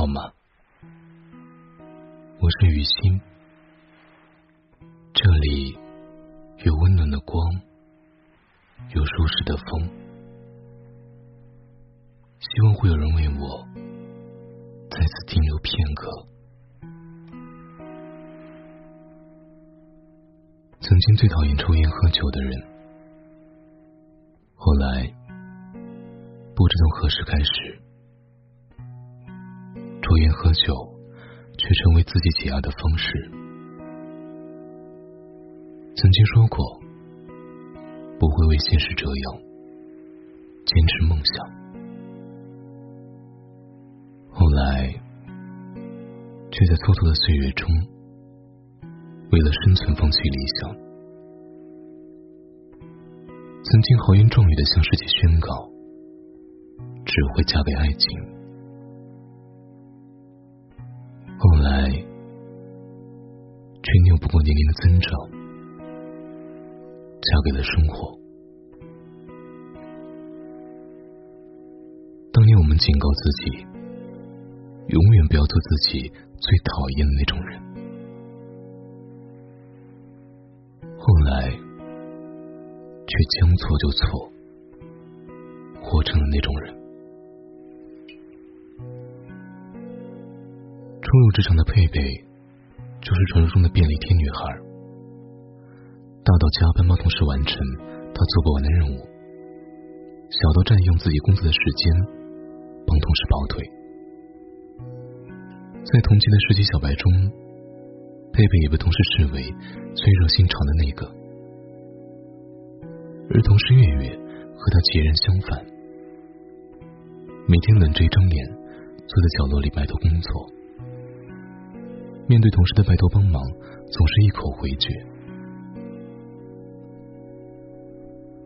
好吗？我是雨欣，这里有温暖的光，有舒适的风，希望会有人为我在此停留片刻。曾经最讨厌抽烟喝酒的人，后来不知从何时开始。抽烟喝酒，却成为自己解压的方式。曾经说过，不会为现实折腰，坚持梦想。后来，却在蹉跎的岁月中，为了生存放弃理想。曾经豪言壮语的向世界宣告，只会嫁给爱情。不过年龄的增长，嫁给了生活。当年我们警告自己，永远不要做自己最讨厌的那种人。后来，却将错就错，活成了那种人。初入职场的佩佩，就是传说中的便利贴女孩。大到加班帮同事完成他做不完的任务，小到占用自己工作的时间帮同事跑腿。在同期的实习小白中，佩佩也被同事视为最热心肠的那个，而同事月月和他截然相反，每天冷着一张脸坐在角落里埋头工作。面对同事的拜托帮忙，总是一口回绝。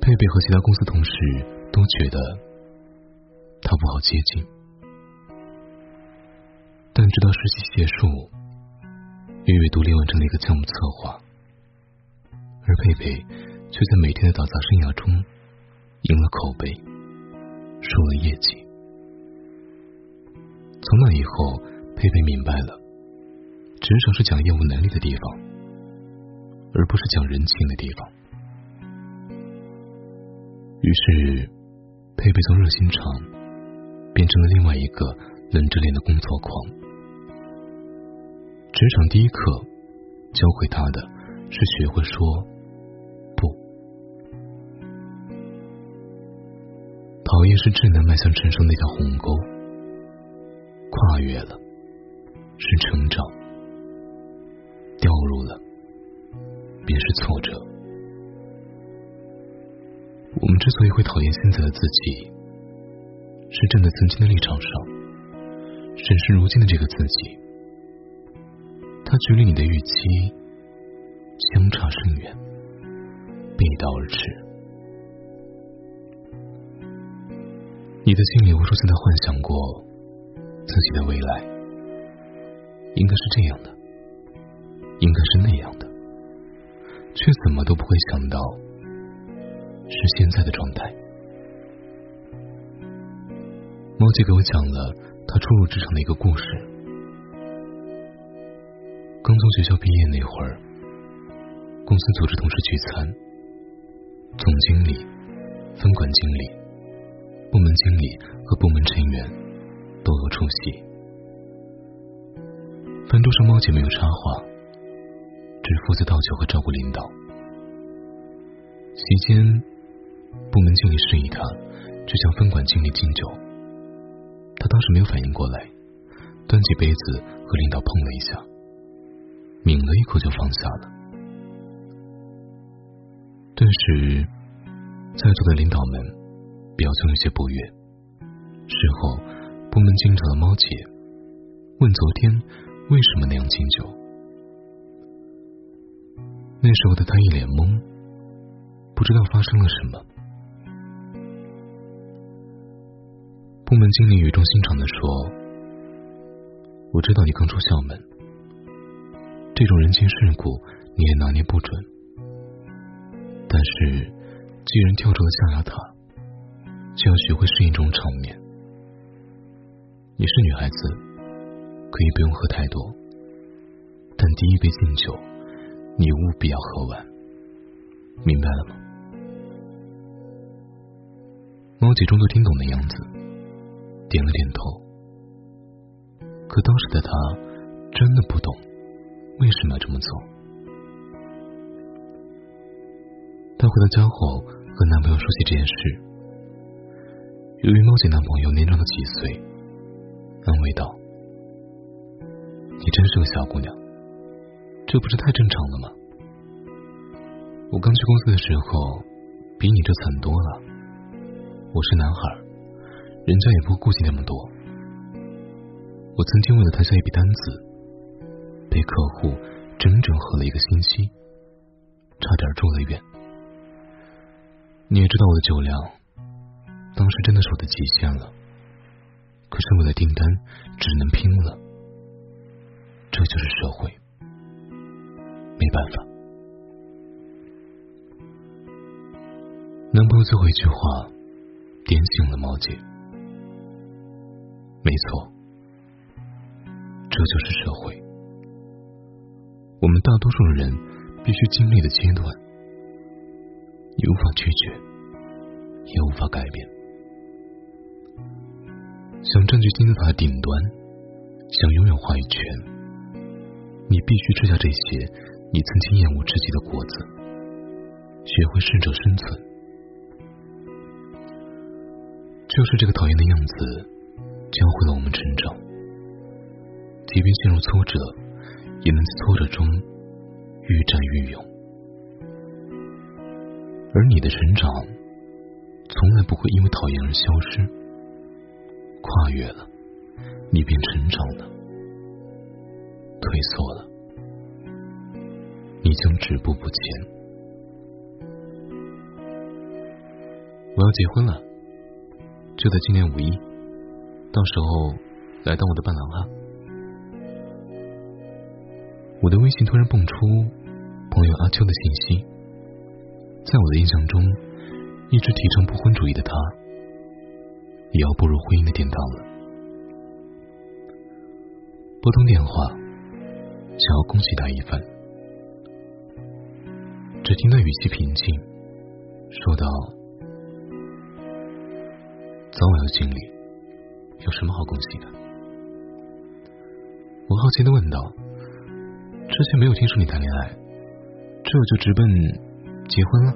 佩佩和其他公司同事都觉得他不好接近，但直到实习结束，月月独立完成了一个项目策划，而佩佩却在每天的打杂生涯中赢了口碑，输了业绩。从那以后，佩佩明白了。职场是讲业务能力的地方，而不是讲人情的地方。于是，佩佩从热心肠变成了另外一个冷着脸的工作狂。职场第一课教会他的是学会说不。讨厌是智能迈向成熟那条鸿沟，跨越了是成长。便是挫折。我们之所以会讨厌现在的自己，是站在曾经的立场上审视如今的这个自己。他距离你的预期相差甚远，背道而驰。你的心里无数次的幻想过自己的未来，应该是这样的。应该是那样，却怎么都不会想到是现在的状态。猫姐给我讲了她初入职场的一个故事。刚从学校毕业那会儿，公司组织同事聚餐，总经理、分管经理、部门经理和部门成员都有出席。饭桌上，猫姐没有插话。只负责倒酒和照顾领导。席间，部门经理示意他去向分管经理敬酒。他当时没有反应过来，端起杯子和领导碰了一下，抿了一口就放下了。顿时，在座的领导们表情有些不悦。事后，部门经理找到猫姐，问昨天为什么那样敬酒。那时候的他一脸懵，不知道发生了什么。部门经理语重心长的说：“我知道你刚出校门，这种人情世故你也拿捏不准。但是，既然跳出了象牙塔，就要学会适应这种场面。你是女孩子，可以不用喝太多，但第一杯敬酒，你务必要喝完。明白了吗？猫姐装作听懂的样子，点了点头。可当时的她真的不懂为什么要这么做。她回到家后，和男朋友说起这件事。由于猫姐男朋友年长了几岁，安慰道：“你真是个小姑娘，这不是太正常了吗？我刚去公司的时候，比你这惨多了。我是男孩，人家也不会顾及那么多。”我曾经为了谈下一笔单子，被客户整整喝了一个星期，差点住了院。你也知道我的酒量，当时真的是我的极限了。可是为了订单，只能拼了。这就是社会，没办法。男朋友最后一句话点醒了毛姐。没错。这就是社会，我们大多数人必须经历的阶段，你无法拒绝，也无法改变。想占据金字塔顶端，想拥有话语权，你必须吃下这些你曾经厌恶自己的果子，学会适者生存。就是这个讨厌的样子，教会了我们成长。即便陷入挫折，也能在挫折中愈战愈勇。而你的成长，从来不会因为讨厌而消失。跨越了，你便成长了；退缩了，你将止步不前。我要结婚了，就在今年五一，到时候来当我的伴郎啊。我的微信突然蹦出朋友阿秋的信息，在我的印象中，一直提倡不婚主义的他，也要步入婚姻的殿堂了。拨通电话，想要恭喜他一番，只听他语气平静，说道：“早晚要经历，有什么好恭喜的？”我好奇的问道。之前没有听说你谈恋爱，这就直奔结婚了。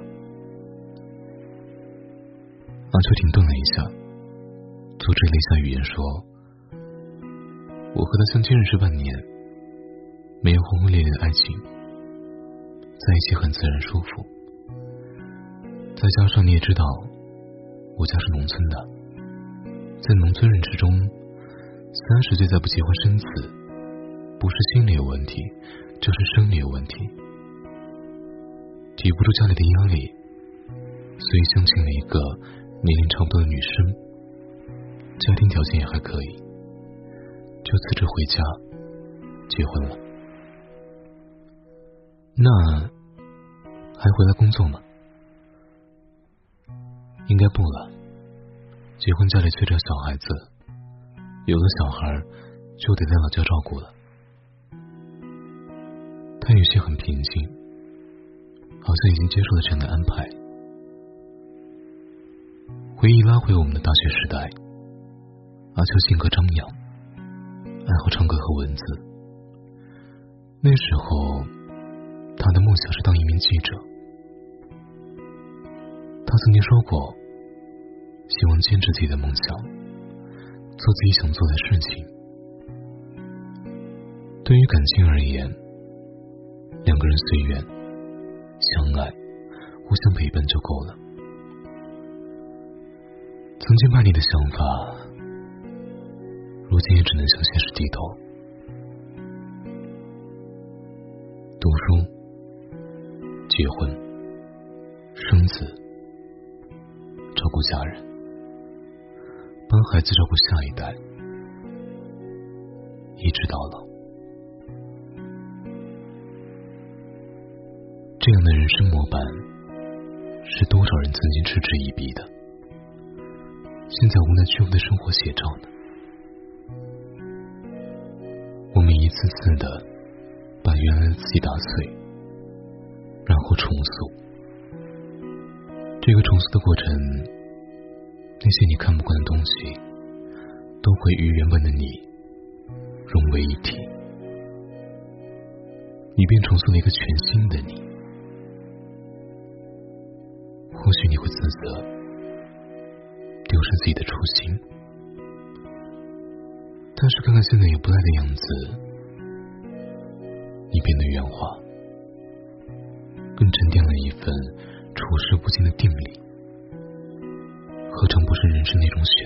阿秋停顿了一下，组织了一下语言说：“我和他相亲认识半年，没有轰轰烈烈的爱情，在一起很自然舒服。再加上你也知道，我家是农村的，在农村人之中，三十岁再不结婚生子，不是心理有问题。”就是生理有问题，抵不住家里的压力，所以相亲了一个年龄差不多的女生，家庭条件也还可以，就辞职回家结婚了。那还回来工作吗？应该不了，结婚家里催着小孩子，有了小孩就得在老家照顾了。他语气很平静，好像已经接受了这样的安排。回忆拉回我们的大学时代，阿秋性格张扬，爱好唱歌和文字。那时候，他的梦想是当一名记者。他曾经说过，希望坚持自己的梦想，做自己想做的事情。对于感情而言，两个人随缘相爱，互相陪伴就够了。曾经叛逆的想法，如今也只能向现实低头。读书、结婚、生子、照顾家人，帮孩子照顾下一代，一直到老。这样的人生模板，是多少人曾经嗤之以鼻的，现在无奈屈服的生活写照呢？我们一次次的把原来的自己打碎，重塑。这个重塑的过程，那些你看不惯的东西，都会与原本的你融为一体，你便重塑了一个全新的你。或许你会自责，丢失自己的初心，但是看看现在也不赖的样子，你变得圆滑，更沉淀了一份处事不惊的定力，何尝不是人生那种选